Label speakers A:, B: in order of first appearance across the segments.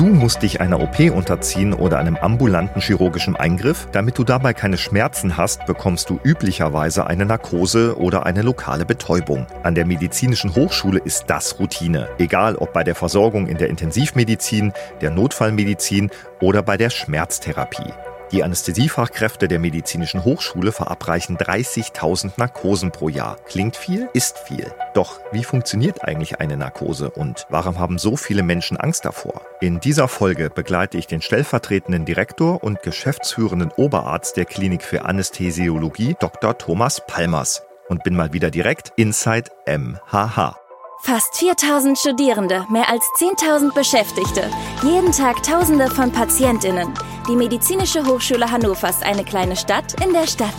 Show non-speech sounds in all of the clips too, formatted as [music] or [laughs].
A: Du musst dich einer OP unterziehen oder einem ambulanten chirurgischen Eingriff. Damit du dabei keine Schmerzen hast, bekommst du üblicherweise eine Narkose oder eine lokale Betäubung. An der medizinischen Hochschule ist das Routine. Egal ob bei der Versorgung in der Intensivmedizin, der Notfallmedizin oder bei der Schmerztherapie. Die Anästhesiefachkräfte der Medizinischen Hochschule verabreichen 30.000 Narkosen pro Jahr. Klingt viel, ist viel. Doch wie funktioniert eigentlich eine Narkose und warum haben so viele Menschen Angst davor? In dieser Folge begleite ich den stellvertretenden Direktor und geschäftsführenden Oberarzt der Klinik für Anästhesiologie, Dr. Thomas Palmers, und bin mal wieder direkt inside MHH.
B: Fast 4000 Studierende, mehr als 10.000 Beschäftigte, jeden Tag Tausende von Patientinnen. Die Medizinische Hochschule Hannover ist eine kleine Stadt in der Stadt.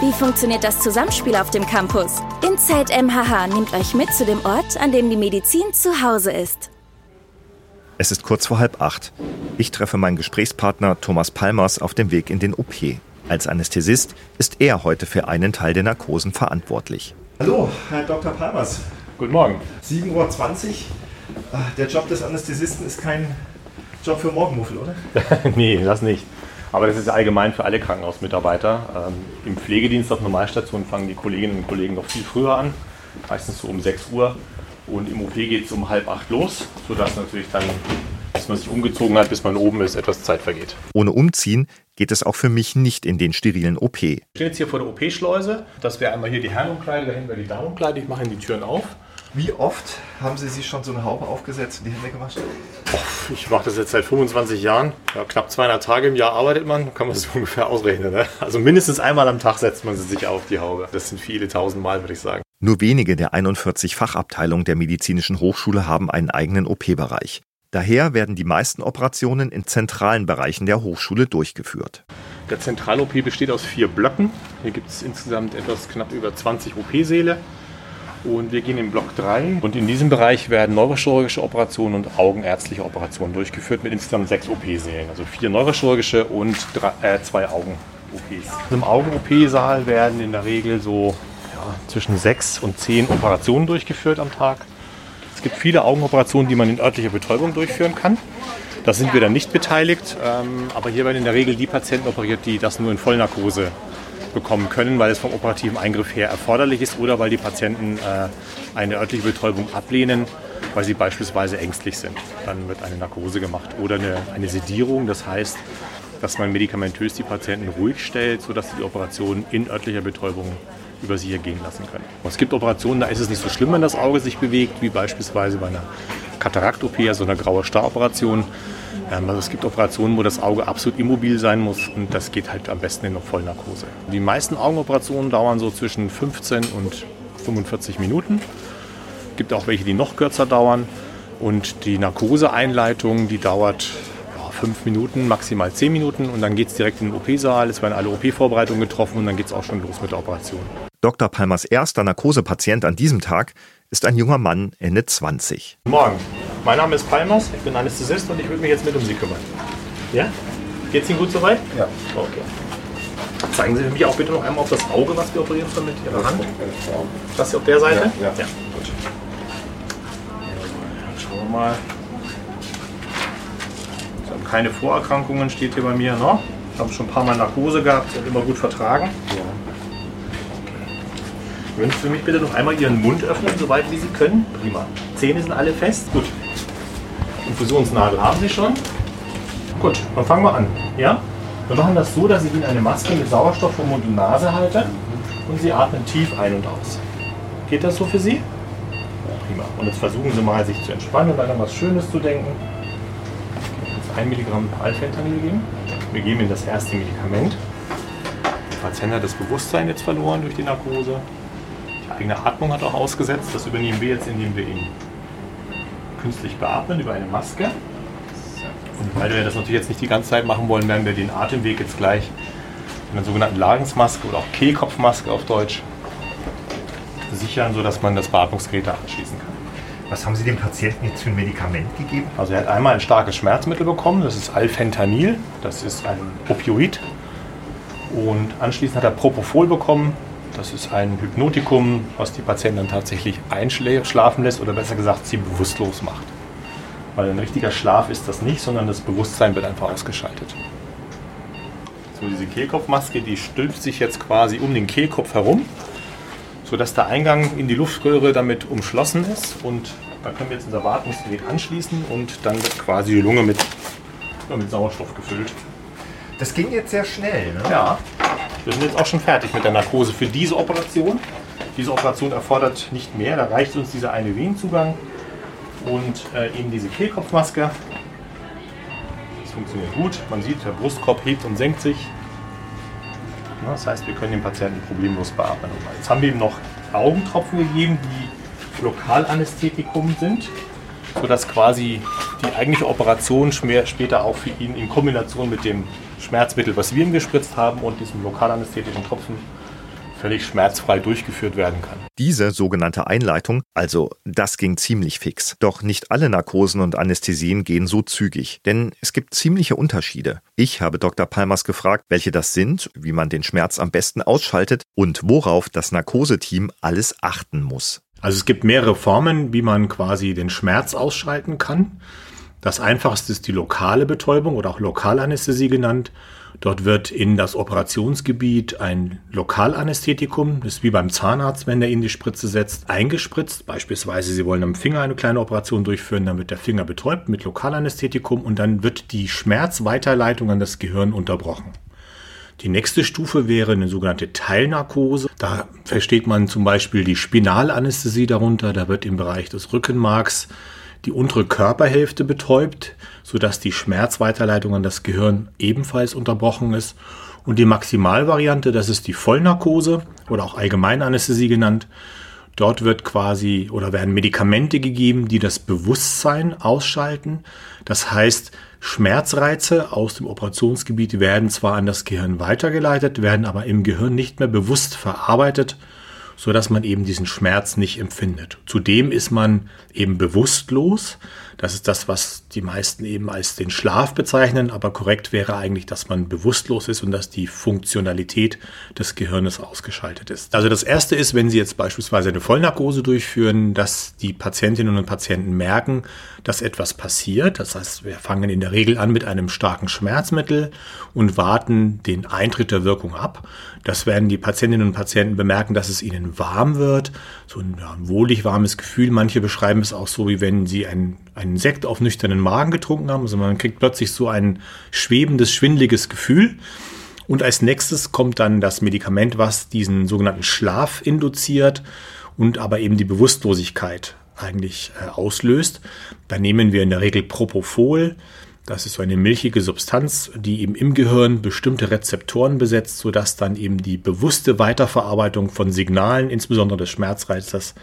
B: Wie funktioniert das Zusammenspiel auf dem Campus? Inside MHH nimmt euch mit zu dem Ort, an dem die Medizin zu Hause ist.
A: Es ist kurz vor halb acht. Ich treffe meinen Gesprächspartner Thomas Palmers auf dem Weg in den OP. Als Anästhesist ist er heute für einen Teil der Narkosen verantwortlich.
C: Hallo, Herr Dr. Palmers.
D: Guten Morgen.
C: 7.20 Uhr. Ah, Der Job des Anästhesisten ist kein Job für Morgenmuffel, oder? [laughs]
D: nee, das nicht. Aber das ist allgemein für alle Krankenhausmitarbeiter. Ähm, Im Pflegedienst auf Normalstation fangen die Kolleginnen und Kollegen noch viel früher an, meistens so um 6 Uhr. Und im OP geht es um halb acht los, sodass natürlich dann, bis man sich umgezogen hat, bis man oben ist, etwas Zeit vergeht.
A: Ohne Umziehen geht es auch für mich nicht in den sterilen OP.
D: Wir stehen jetzt hier vor der OP-Schleuse. Das wäre einmal hier die Herrenumkleide, dahinten wäre die Damenumkleide. Ich mache die Türen auf.
C: Wie oft haben Sie sich schon so eine Haube aufgesetzt und die Hände gewaschen?
D: Ich mache das jetzt seit 25 Jahren. Ja, knapp 200 Tage im Jahr arbeitet man, kann man das [laughs] ungefähr ausrechnen. Ne? Also mindestens einmal am Tag setzt man sie sich auf die Haube. Das sind viele tausend Mal, würde ich sagen.
A: Nur wenige der 41 Fachabteilungen der Medizinischen Hochschule haben einen eigenen OP-Bereich. Daher werden die meisten Operationen in zentralen Bereichen der Hochschule durchgeführt.
D: Der Zentral-OP besteht aus vier Blöcken. Hier gibt es insgesamt etwas knapp über 20 OP-Säle. Und wir gehen in Block 3. Und in diesem Bereich werden neurochirurgische Operationen und augenärztliche Operationen durchgeführt mit insgesamt sechs OP-Sälen. Also vier neurochirurgische und drei, äh, zwei Augen-OPs. Im Augen-OP-Saal werden in der Regel so ja, zwischen sechs und zehn Operationen durchgeführt am Tag. Es gibt viele Augenoperationen, die man in örtlicher Betäubung durchführen kann. Da sind wir dann nicht beteiligt, ähm, aber hier werden in der Regel die Patienten operiert, die das nur in Vollnarkose bekommen können, weil es vom operativen Eingriff her erforderlich ist oder weil die Patienten äh, eine örtliche Betäubung ablehnen, weil sie beispielsweise ängstlich sind. Dann wird eine Narkose gemacht oder eine, eine Sedierung, das heißt, dass man medikamentös die Patienten ruhig stellt, sodass sie die Operation in örtlicher Betäubung über sie ergehen lassen können. Es gibt Operationen, da ist es nicht so schlimm, wenn das Auge sich bewegt, wie beispielsweise bei einer Katarakt-OP, also einer graue Star-Operation. Also es gibt Operationen, wo das Auge absolut immobil sein muss und das geht halt am besten in einer Vollnarkose. Die meisten Augenoperationen dauern so zwischen 15 und 45 Minuten. Es gibt auch welche, die noch kürzer dauern. Und die Narkoseeinleitung, die dauert ja, fünf Minuten, maximal zehn Minuten und dann geht es direkt in den OP-Saal. Es werden alle OP-Vorbereitungen getroffen und dann geht es auch schon los mit der Operation.
A: Dr. Palmers erster Narkosepatient an diesem Tag ist ein junger Mann Ende 20.
D: Guten Morgen, mein Name ist Palmers, ich bin Anästhesist und ich würde mich jetzt mit um Sie kümmern. Ja? Geht's Ihnen gut soweit?
C: Ja.
D: Okay. Zeigen Sie mich auch bitte noch einmal auf das Auge, was wir operieren sollen mit Ihrer Hand. Das hier auf der Seite?
C: Ja, ja.
D: gut. Dann schauen wir mal. Sie haben keine Vorerkrankungen, steht hier bei mir. Ne? Haben schon ein paar Mal Narkose gehabt, sind immer gut vertragen. Würden Sie für mich bitte noch einmal Ihren Mund öffnen, soweit wie Sie können? Prima. Zähne sind alle fest? Gut. Infusionsnadel haben Sie schon? Gut, dann fangen wir an. Ja? Wir machen das so, dass ich Ihnen eine Maske mit Sauerstoff vor Mund und Nase halte und Sie atmen tief ein und aus. Geht das so für Sie? Prima. Und jetzt versuchen Sie mal, sich zu entspannen und an was Schönes zu denken. Jetzt 1 Milligramm Alfentanil geben. Wir geben Ihnen das erste Medikament. Der Patient hat das Bewusstsein jetzt verloren durch die Narkose. Die eigene Atmung hat auch ausgesetzt. Das übernehmen wir jetzt, indem wir ihn künstlich beatmen über eine Maske. Und weil wir das natürlich jetzt nicht die ganze Zeit machen wollen, werden wir den Atemweg jetzt gleich mit einer sogenannten Lagensmaske oder auch Kehlkopfmaske auf Deutsch sichern, sodass man das Beatmungsgerät da anschließen kann.
C: Was haben Sie dem Patienten jetzt für ein Medikament gegeben?
D: Also er hat einmal ein starkes Schmerzmittel bekommen, das ist Alfentanil, das ist ein Opioid. Und anschließend hat er Propofol bekommen, das ist ein Hypnotikum, was die Patienten dann tatsächlich einschlafen lässt oder besser gesagt sie bewusstlos macht. Weil ein richtiger Schlaf ist das nicht, sondern das Bewusstsein wird einfach ausgeschaltet. So, diese Kehlkopfmaske, die stülpt sich jetzt quasi um den Kehlkopf herum, sodass der Eingang in die Luftröhre damit umschlossen ist. Und da können wir jetzt unser Wartungsgerät anschließen und dann wird quasi die Lunge mit, mit Sauerstoff gefüllt.
A: Das ging jetzt sehr schnell, ne?
D: Ja, wir sind jetzt auch schon fertig mit der Narkose für diese Operation. Diese Operation erfordert nicht mehr, da reicht uns dieser eine Venenzugang und äh, eben diese Kehlkopfmaske. Das funktioniert gut. Man sieht, der Brustkorb hebt und senkt sich. Das heißt, wir können den Patienten problemlos beatmen. Jetzt haben wir ihm noch Augentropfen gegeben, die Lokalanästhetikum sind, sodass quasi die eigentliche Operation später auch für ihn in Kombination mit dem Schmerzmittel, was wir ihm gespritzt haben und diesem lokalanästhetischen Tropfen völlig schmerzfrei durchgeführt werden kann.
A: Diese sogenannte Einleitung, also das ging ziemlich fix. Doch nicht alle Narkosen und Anästhesien gehen so zügig, denn es gibt ziemliche Unterschiede. Ich habe Dr. Palmers gefragt, welche das sind, wie man den Schmerz am besten ausschaltet und worauf das Narkoseteam alles achten muss.
D: Also es gibt mehrere Formen, wie man quasi den Schmerz ausschalten kann. Das einfachste ist die lokale Betäubung oder auch Lokalanästhesie genannt. Dort wird in das Operationsgebiet ein Lokalanästhetikum, das ist wie beim Zahnarzt, wenn der Ihnen die Spritze setzt, eingespritzt. Beispielsweise, Sie wollen am Finger eine kleine Operation durchführen, dann wird der Finger betäubt mit Lokalanästhetikum und dann wird die Schmerzweiterleitung an das Gehirn unterbrochen. Die nächste Stufe wäre eine sogenannte Teilnarkose. Da versteht man zum Beispiel die Spinalanästhesie darunter. Da wird im Bereich des Rückenmarks die untere Körperhälfte betäubt, sodass die Schmerzweiterleitung an das Gehirn ebenfalls unterbrochen ist. Und die Maximalvariante, das ist die Vollnarkose oder auch Allgemeinanästhesie genannt. Dort wird quasi oder werden Medikamente gegeben, die das Bewusstsein ausschalten. Das heißt, Schmerzreize aus dem Operationsgebiet werden zwar an das Gehirn weitergeleitet, werden aber im Gehirn nicht mehr bewusst verarbeitet so dass man eben diesen Schmerz nicht empfindet. Zudem ist man eben bewusstlos. Das ist das, was die meisten eben als den Schlaf bezeichnen, aber korrekt wäre eigentlich, dass man bewusstlos ist und dass die Funktionalität des Gehirnes ausgeschaltet ist. Also das erste ist, wenn Sie jetzt beispielsweise eine Vollnarkose durchführen, dass die Patientinnen und Patienten merken, dass etwas passiert. Das heißt, wir fangen in der Regel an mit einem starken Schmerzmittel und warten den Eintritt der Wirkung ab. Das werden die Patientinnen und Patienten bemerken, dass es ihnen warm wird, so ein, ja, ein wohlig warmes Gefühl. Manche beschreiben es auch so, wie wenn sie einen, einen Sekt auf nüchternen Magen getrunken haben. Also man kriegt plötzlich so ein schwebendes, schwindliges Gefühl. Und als nächstes kommt dann das Medikament, was diesen sogenannten Schlaf induziert und aber eben die Bewusstlosigkeit eigentlich äh, auslöst. Da nehmen wir in der Regel Propofol. Das ist so eine milchige Substanz, die eben im Gehirn bestimmte Rezeptoren besetzt, sodass dann eben die bewusste Weiterverarbeitung von Signalen, insbesondere des Schmerzreizers,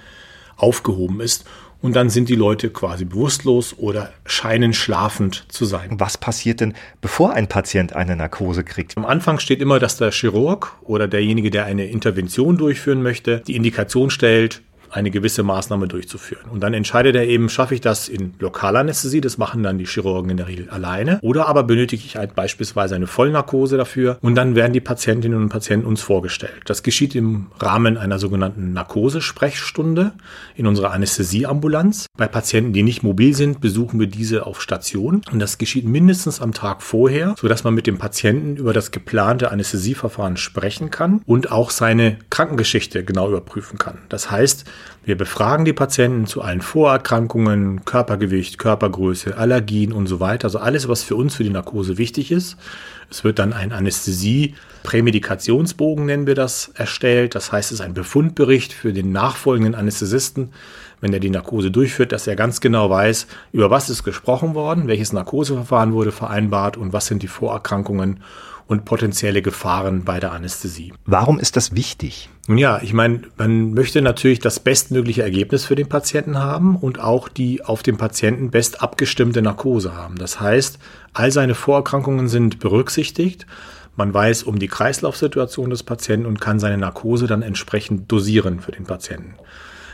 D: aufgehoben ist. Und dann sind die Leute quasi bewusstlos oder scheinen schlafend zu sein.
A: Was passiert denn, bevor ein Patient eine Narkose kriegt?
D: Am Anfang steht immer, dass der Chirurg oder derjenige, der eine Intervention durchführen möchte, die Indikation stellt, eine gewisse Maßnahme durchzuführen. Und dann entscheidet er eben, schaffe ich das in Lokalanästhesie, das machen dann die Chirurgen in der Regel alleine, oder aber benötige ich halt beispielsweise eine Vollnarkose dafür und dann werden die Patientinnen und Patienten uns vorgestellt. Das geschieht im Rahmen einer sogenannten Narkosesprechstunde in unserer Anästhesieambulanz. Bei Patienten, die nicht mobil sind, besuchen wir diese auf Station und das geschieht mindestens am Tag vorher, sodass man mit dem Patienten über das geplante Anästhesieverfahren sprechen kann und auch seine Krankengeschichte genau überprüfen kann. Das heißt, wir befragen die Patienten zu allen Vorerkrankungen, Körpergewicht, Körpergröße, Allergien und so weiter. Also alles, was für uns für die Narkose wichtig ist. Es wird dann ein Anästhesie-Prämedikationsbogen, nennen wir das, erstellt. Das heißt, es ist ein Befundbericht für den nachfolgenden Anästhesisten, wenn er die Narkose durchführt, dass er ganz genau weiß, über was ist gesprochen worden, welches Narkoseverfahren wurde vereinbart und was sind die Vorerkrankungen und potenzielle Gefahren bei der Anästhesie.
A: Warum ist das wichtig?
D: Nun ja, ich meine, man möchte natürlich das bestmögliche Ergebnis für den Patienten haben und auch die auf den Patienten best abgestimmte Narkose haben. Das heißt, all seine Vorerkrankungen sind berücksichtigt. Man weiß um die Kreislaufsituation des Patienten und kann seine Narkose dann entsprechend dosieren für den Patienten.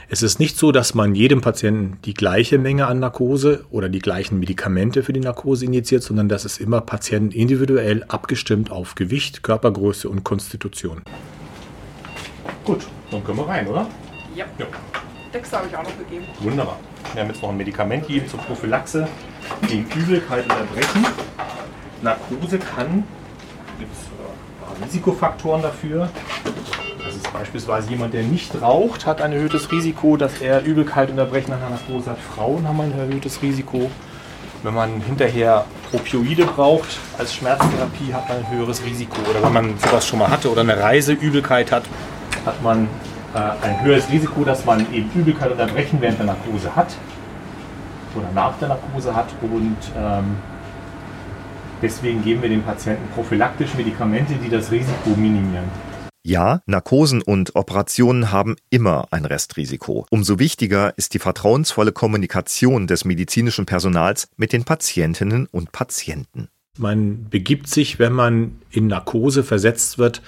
D: Es ist nicht so, dass man jedem Patienten die gleiche Menge an Narkose oder die gleichen Medikamente für die Narkose injiziert, sondern das ist immer Patienten individuell abgestimmt auf Gewicht, Körpergröße und Konstitution. Gut, dann können wir rein, oder?
E: Ja. ja. Dexter habe ich auch noch gegeben.
D: Wunderbar. Wir haben jetzt noch ein Medikament gegeben zur Prophylaxe gegen Übelkeit und Erbrechen. Narkose kann, gibt es Risikofaktoren dafür. Das ist beispielsweise jemand, der nicht raucht, hat ein erhöhtes Risiko, dass er Übelkeit und Erbrechen nach einer Narkose hat. Frauen haben ein erhöhtes Risiko. Wenn man hinterher Opioide braucht als Schmerztherapie, hat man ein höheres Risiko. Oder wenn man sowas schon mal hatte oder eine Reiseübelkeit hat, hat man äh, ein höheres Risiko, dass man eben Übelkeit und Erbrechen während der Narkose hat oder nach der Narkose hat. Und ähm, deswegen geben wir den Patienten prophylaktisch Medikamente, die das Risiko minimieren.
A: Ja, Narkosen und Operationen haben immer ein Restrisiko. Umso wichtiger ist die vertrauensvolle Kommunikation des medizinischen Personals mit den Patientinnen und Patienten.
D: Man begibt sich, wenn man in Narkose versetzt wird,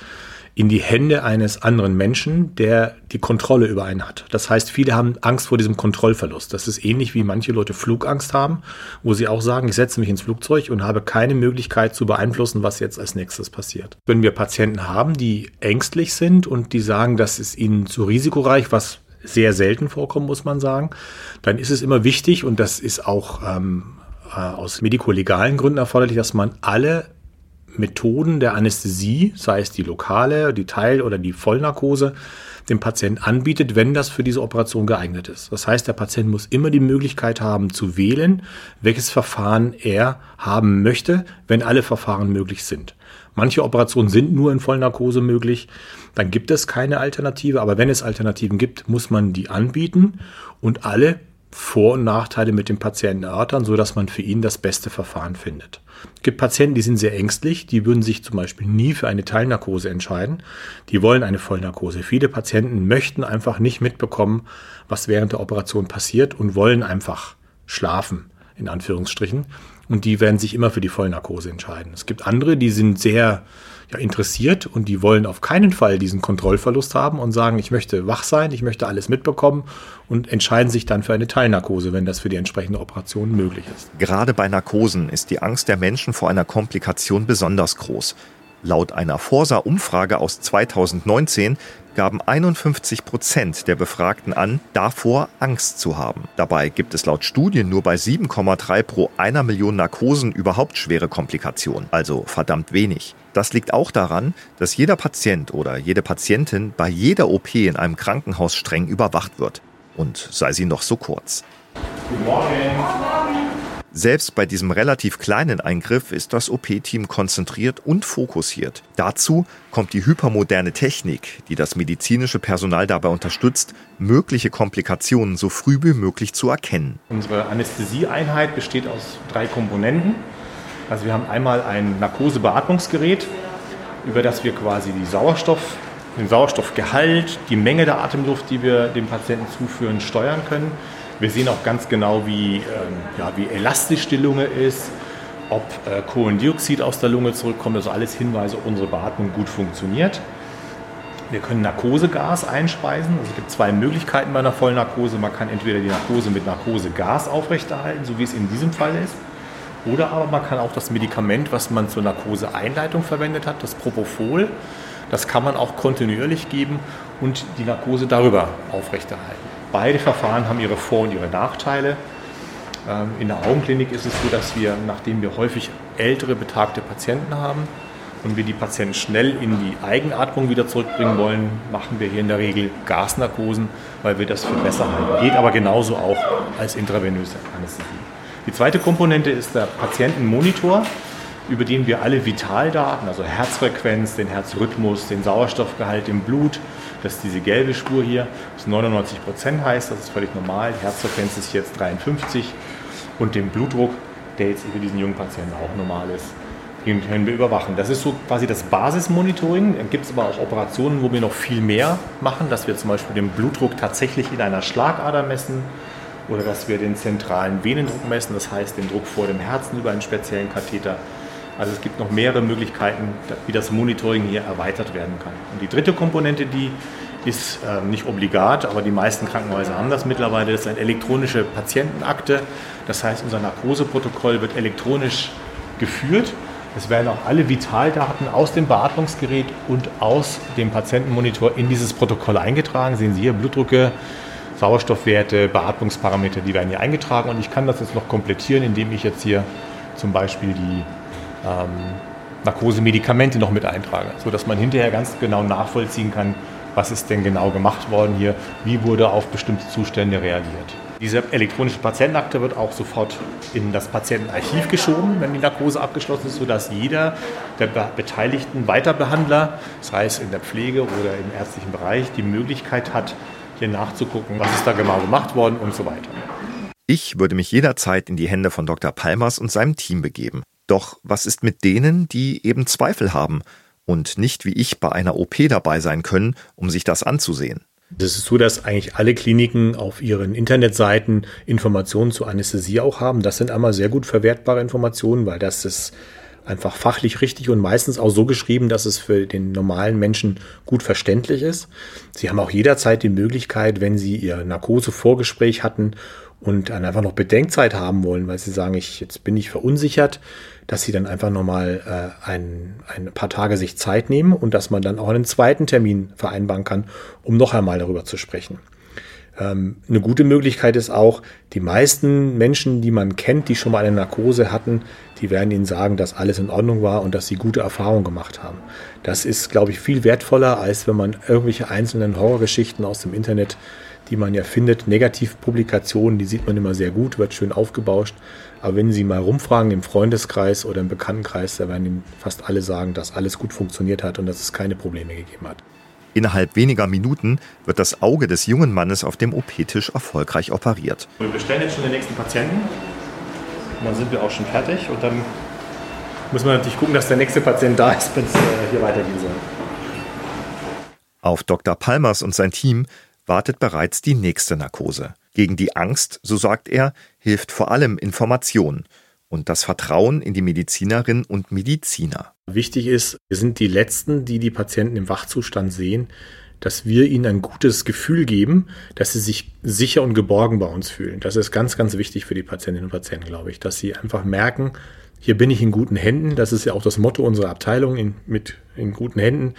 D: in die Hände eines anderen Menschen, der die Kontrolle über einen hat. Das heißt, viele haben Angst vor diesem Kontrollverlust. Das ist ähnlich wie manche Leute Flugangst haben, wo sie auch sagen, ich setze mich ins Flugzeug und habe keine Möglichkeit zu beeinflussen, was jetzt als nächstes passiert. Wenn wir Patienten haben, die ängstlich sind und die sagen, das ist ihnen zu risikoreich, was sehr selten vorkommt, muss man sagen, dann ist es immer wichtig und das ist auch ähm, äh, aus medikolegalen Gründen erforderlich, dass man alle Methoden der Anästhesie, sei es die lokale, die Teil- oder die Vollnarkose, dem Patienten anbietet, wenn das für diese Operation geeignet ist. Das heißt, der Patient muss immer die Möglichkeit haben zu wählen, welches Verfahren er haben möchte, wenn alle Verfahren möglich sind. Manche Operationen sind nur in Vollnarkose möglich, dann gibt es keine Alternative, aber wenn es Alternativen gibt, muss man die anbieten und alle vor- und Nachteile mit dem Patienten erörtern, sodass man für ihn das beste Verfahren findet. Es gibt Patienten, die sind sehr ängstlich, die würden sich zum Beispiel nie für eine Teilnarkose entscheiden. Die wollen eine Vollnarkose. Viele Patienten möchten einfach nicht mitbekommen, was während der Operation passiert und wollen einfach schlafen, in Anführungsstrichen. Und die werden sich immer für die Vollnarkose entscheiden. Es gibt andere, die sind sehr ja, interessiert und die wollen auf keinen Fall diesen Kontrollverlust haben und sagen, ich möchte wach sein, ich möchte alles mitbekommen und entscheiden sich dann für eine Teilnarkose, wenn das für die entsprechende Operation möglich ist.
A: Gerade bei Narkosen ist die Angst der Menschen vor einer Komplikation besonders groß. Laut einer Forsa-Umfrage aus 2019 gaben 51 Prozent der Befragten an, davor Angst zu haben. Dabei gibt es laut Studien nur bei 7,3 pro einer Million Narkosen überhaupt schwere Komplikationen, also verdammt wenig. Das liegt auch daran, dass jeder Patient oder jede Patientin bei jeder OP in einem Krankenhaus streng überwacht wird. Und sei sie noch so kurz.
D: Guten Morgen.
A: Selbst bei diesem relativ kleinen Eingriff ist das OP-Team konzentriert und fokussiert. Dazu kommt die hypermoderne Technik, die das medizinische Personal dabei unterstützt, mögliche Komplikationen so früh wie möglich zu erkennen.
D: Unsere Anästhesieeinheit besteht aus drei Komponenten. Also wir haben einmal ein Narkosebeatmungsgerät, über das wir quasi die Sauerstoff, den Sauerstoffgehalt, die Menge der Atemluft, die wir dem Patienten zuführen, steuern können. Wir sehen auch ganz genau, wie, ähm, ja, wie elastisch die Lunge ist, ob äh, Kohlendioxid aus der Lunge zurückkommt. Also alles Hinweise, ob unsere Beatmung gut funktioniert. Wir können Narkosegas einspeisen. Also es gibt zwei Möglichkeiten bei einer Vollnarkose. Man kann entweder die Narkose mit Narkosegas aufrechterhalten, so wie es in diesem Fall ist. Oder aber man kann auch das Medikament, was man zur Narkoseeinleitung verwendet hat, das Propofol, das kann man auch kontinuierlich geben und die Narkose darüber aufrechterhalten. Beide Verfahren haben ihre Vor- und ihre Nachteile. Ähm, in der Augenklinik ist es so, dass wir, nachdem wir häufig ältere, betagte Patienten haben und wir die Patienten schnell in die Eigenatmung wieder zurückbringen wollen, machen wir hier in der Regel Gasnarkosen, weil wir das für besser halten. Geht aber genauso auch als intravenöse Anästhesie. Die zweite Komponente ist der Patientenmonitor, über den wir alle Vitaldaten, also Herzfrequenz, den Herzrhythmus, den Sauerstoffgehalt im Blut, das ist diese gelbe Spur hier, das 99 Prozent heißt, das ist völlig normal. Die Herzfrequenz ist jetzt 53 und den Blutdruck, der jetzt über diesen jungen Patienten auch normal ist, den können wir überwachen. Das ist so quasi das Basismonitoring. Dann gibt es aber auch Operationen, wo wir noch viel mehr machen, dass wir zum Beispiel den Blutdruck tatsächlich in einer Schlagader messen oder dass wir den zentralen Venendruck messen, das heißt den Druck vor dem Herzen über einen speziellen Katheter. Also es gibt noch mehrere Möglichkeiten, wie das Monitoring hier erweitert werden kann. Und die dritte Komponente, die ist äh, nicht obligat, aber die meisten Krankenhäuser haben das mittlerweile, das ist eine elektronische Patientenakte. Das heißt, unser Narkoseprotokoll wird elektronisch geführt. Es werden auch alle Vitaldaten aus dem Beatmungsgerät und aus dem Patientenmonitor in dieses Protokoll eingetragen. Sehen Sie hier Blutdrücke, Sauerstoffwerte, Beatmungsparameter, die werden hier eingetragen und ich kann das jetzt noch komplettieren, indem ich jetzt hier zum Beispiel die ähm, Narkosemedikamente noch mit eintrage, sodass man hinterher ganz genau nachvollziehen kann, was ist denn genau gemacht worden hier, wie wurde auf bestimmte Zustände reagiert. Diese elektronische Patientenakte wird auch sofort in das Patientenarchiv geschoben, wenn die Narkose abgeschlossen ist, sodass jeder der beteiligten Weiterbehandler, sei es in der Pflege oder im ärztlichen Bereich, die Möglichkeit hat, hier nachzugucken, was ist da genau gemacht worden und so weiter.
A: Ich würde mich jederzeit in die Hände von Dr. Palmers und seinem Team begeben. Doch was ist mit denen, die eben Zweifel haben und nicht wie ich bei einer OP dabei sein können, um sich das anzusehen?
D: Das ist so, dass eigentlich alle Kliniken auf ihren Internetseiten Informationen zur Anästhesie auch haben. Das sind einmal sehr gut verwertbare Informationen, weil das ist einfach fachlich richtig und meistens auch so geschrieben, dass es für den normalen Menschen gut verständlich ist. Sie haben auch jederzeit die Möglichkeit, wenn Sie Ihr Narkose-Vorgespräch hatten und dann einfach noch Bedenkzeit haben wollen, weil Sie sagen, ich, jetzt bin ich verunsichert, dass Sie dann einfach nochmal äh, ein, ein paar Tage sich Zeit nehmen und dass man dann auch einen zweiten Termin vereinbaren kann, um noch einmal darüber zu sprechen. Ähm, eine gute Möglichkeit ist auch, die meisten Menschen, die man kennt, die schon mal eine Narkose hatten, die werden Ihnen sagen, dass alles in Ordnung war und dass sie gute Erfahrungen gemacht haben. Das ist, glaube ich, viel wertvoller, als wenn man irgendwelche einzelnen Horrorgeschichten aus dem Internet, die man ja findet, Negativpublikationen, die sieht man immer sehr gut, wird schön aufgebauscht. Aber wenn Sie mal rumfragen im Freundeskreis oder im Bekanntenkreis, da werden Ihnen fast alle sagen, dass alles gut funktioniert hat und dass es keine Probleme gegeben hat.
A: Innerhalb weniger Minuten wird das Auge des jungen Mannes auf dem OP-Tisch erfolgreich operiert.
D: Wir bestellen jetzt schon den nächsten Patienten. Und dann sind wir auch schon fertig. Und dann muss man natürlich gucken, dass der nächste Patient da ist, wenn es äh, hier weitergehen soll.
A: Auf Dr. Palmers und sein Team wartet bereits die nächste Narkose. Gegen die Angst, so sagt er, hilft vor allem Information und das Vertrauen in die Medizinerinnen und Mediziner.
D: Wichtig ist, wir sind die Letzten, die die Patienten im Wachzustand sehen, dass wir ihnen ein gutes Gefühl geben, dass sie sich sicher und geborgen bei uns fühlen. Das ist ganz, ganz wichtig für die Patientinnen und Patienten, glaube ich, dass sie einfach merken, hier bin ich in guten Händen. Das ist ja auch das Motto unserer Abteilung, in, mit in guten Händen,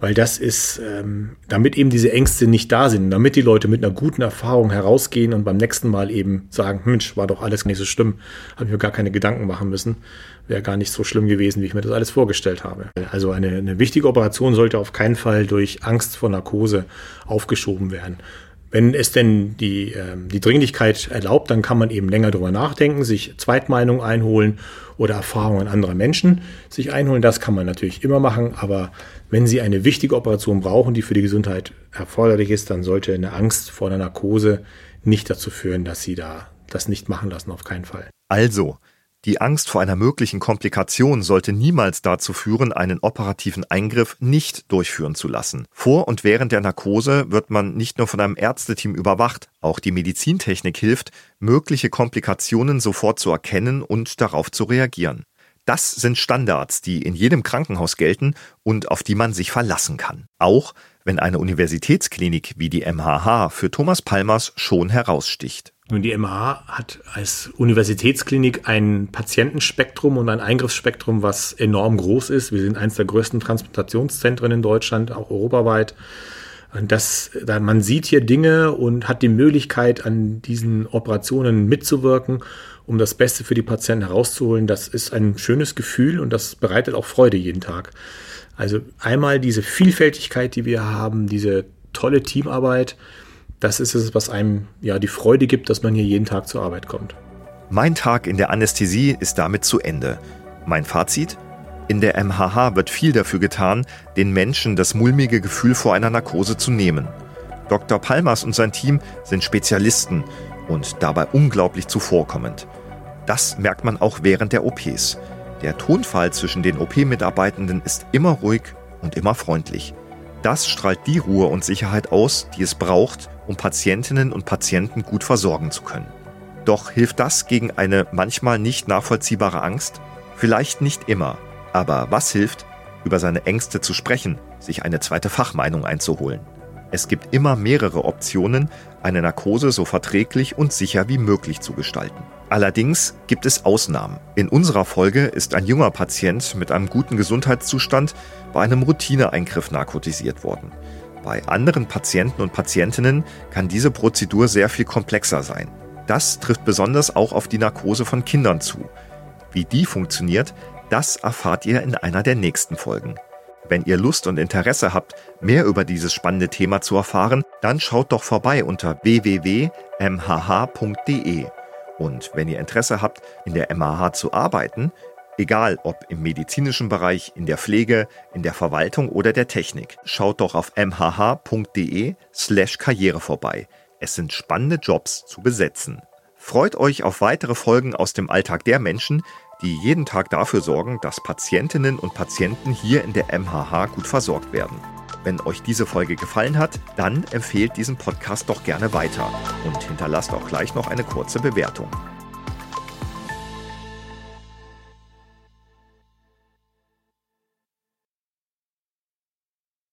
D: weil das ist, ähm, damit eben diese Ängste nicht da sind, damit die Leute mit einer guten Erfahrung herausgehen und beim nächsten Mal eben sagen, Mensch, war doch alles nicht so schlimm, habe mir gar keine Gedanken machen müssen, wäre gar nicht so schlimm gewesen, wie ich mir das alles vorgestellt habe. Also eine, eine wichtige Operation sollte auf keinen Fall durch Angst vor Narkose aufgeschoben werden. Wenn es denn die, äh, die Dringlichkeit erlaubt, dann kann man eben länger drüber nachdenken, sich Zweitmeinung einholen oder Erfahrungen anderer Menschen sich einholen. Das kann man natürlich immer machen, aber wenn Sie eine wichtige Operation brauchen, die für die Gesundheit erforderlich ist, dann sollte eine Angst vor einer Narkose nicht dazu führen, dass Sie da das nicht machen lassen, auf keinen Fall.
A: Also, die Angst vor einer möglichen Komplikation sollte niemals dazu führen, einen operativen Eingriff nicht durchführen zu lassen. Vor und während der Narkose wird man nicht nur von einem Ärzteteam überwacht, auch die Medizintechnik hilft, mögliche Komplikationen sofort zu erkennen und darauf zu reagieren. Das sind Standards, die in jedem Krankenhaus gelten und auf die man sich verlassen kann. Auch wenn eine Universitätsklinik wie die MHH für Thomas Palmers schon heraussticht.
D: Nun, die MH hat als Universitätsklinik ein Patientenspektrum und ein Eingriffsspektrum, was enorm groß ist. Wir sind eines der größten Transplantationszentren in Deutschland, auch europaweit. Und das, man sieht hier Dinge und hat die Möglichkeit, an diesen Operationen mitzuwirken, um das Beste für die Patienten herauszuholen. Das ist ein schönes Gefühl und das bereitet auch Freude jeden Tag. Also einmal diese Vielfältigkeit, die wir haben, diese tolle Teamarbeit, das ist es, was einem ja die Freude gibt, dass man hier jeden Tag zur Arbeit kommt.
A: Mein Tag in der Anästhesie ist damit zu Ende. Mein Fazit? In der MHH wird viel dafür getan, den Menschen das mulmige Gefühl vor einer Narkose zu nehmen. Dr. Palmers und sein Team sind Spezialisten und dabei unglaublich zuvorkommend. Das merkt man auch während der OPs. Der Tonfall zwischen den OP-Mitarbeitenden ist immer ruhig und immer freundlich. Das strahlt die Ruhe und Sicherheit aus, die es braucht, um Patientinnen und Patienten gut versorgen zu können. Doch hilft das gegen eine manchmal nicht nachvollziehbare Angst? Vielleicht nicht immer. Aber was hilft? Über seine Ängste zu sprechen, sich eine zweite Fachmeinung einzuholen. Es gibt immer mehrere Optionen, eine Narkose so verträglich und sicher wie möglich zu gestalten. Allerdings gibt es Ausnahmen. In unserer Folge ist ein junger Patient mit einem guten Gesundheitszustand bei einem Routineeingriff narkotisiert worden. Bei anderen Patienten und Patientinnen kann diese Prozedur sehr viel komplexer sein. Das trifft besonders auch auf die Narkose von Kindern zu. Wie die funktioniert, das erfahrt ihr in einer der nächsten Folgen. Wenn ihr Lust und Interesse habt, mehr über dieses spannende Thema zu erfahren, dann schaut doch vorbei unter www.mhh.de. Und wenn ihr Interesse habt, in der MHH zu arbeiten, egal ob im medizinischen Bereich, in der Pflege, in der Verwaltung oder der Technik, schaut doch auf mhh.de slash Karriere vorbei. Es sind spannende Jobs zu besetzen. Freut euch auf weitere Folgen aus dem Alltag der Menschen, die jeden Tag dafür sorgen, dass Patientinnen und Patienten hier in der MHH gut versorgt werden. Wenn euch diese Folge gefallen hat, dann empfehlt diesen Podcast doch gerne weiter und hinterlasst auch gleich noch eine kurze Bewertung.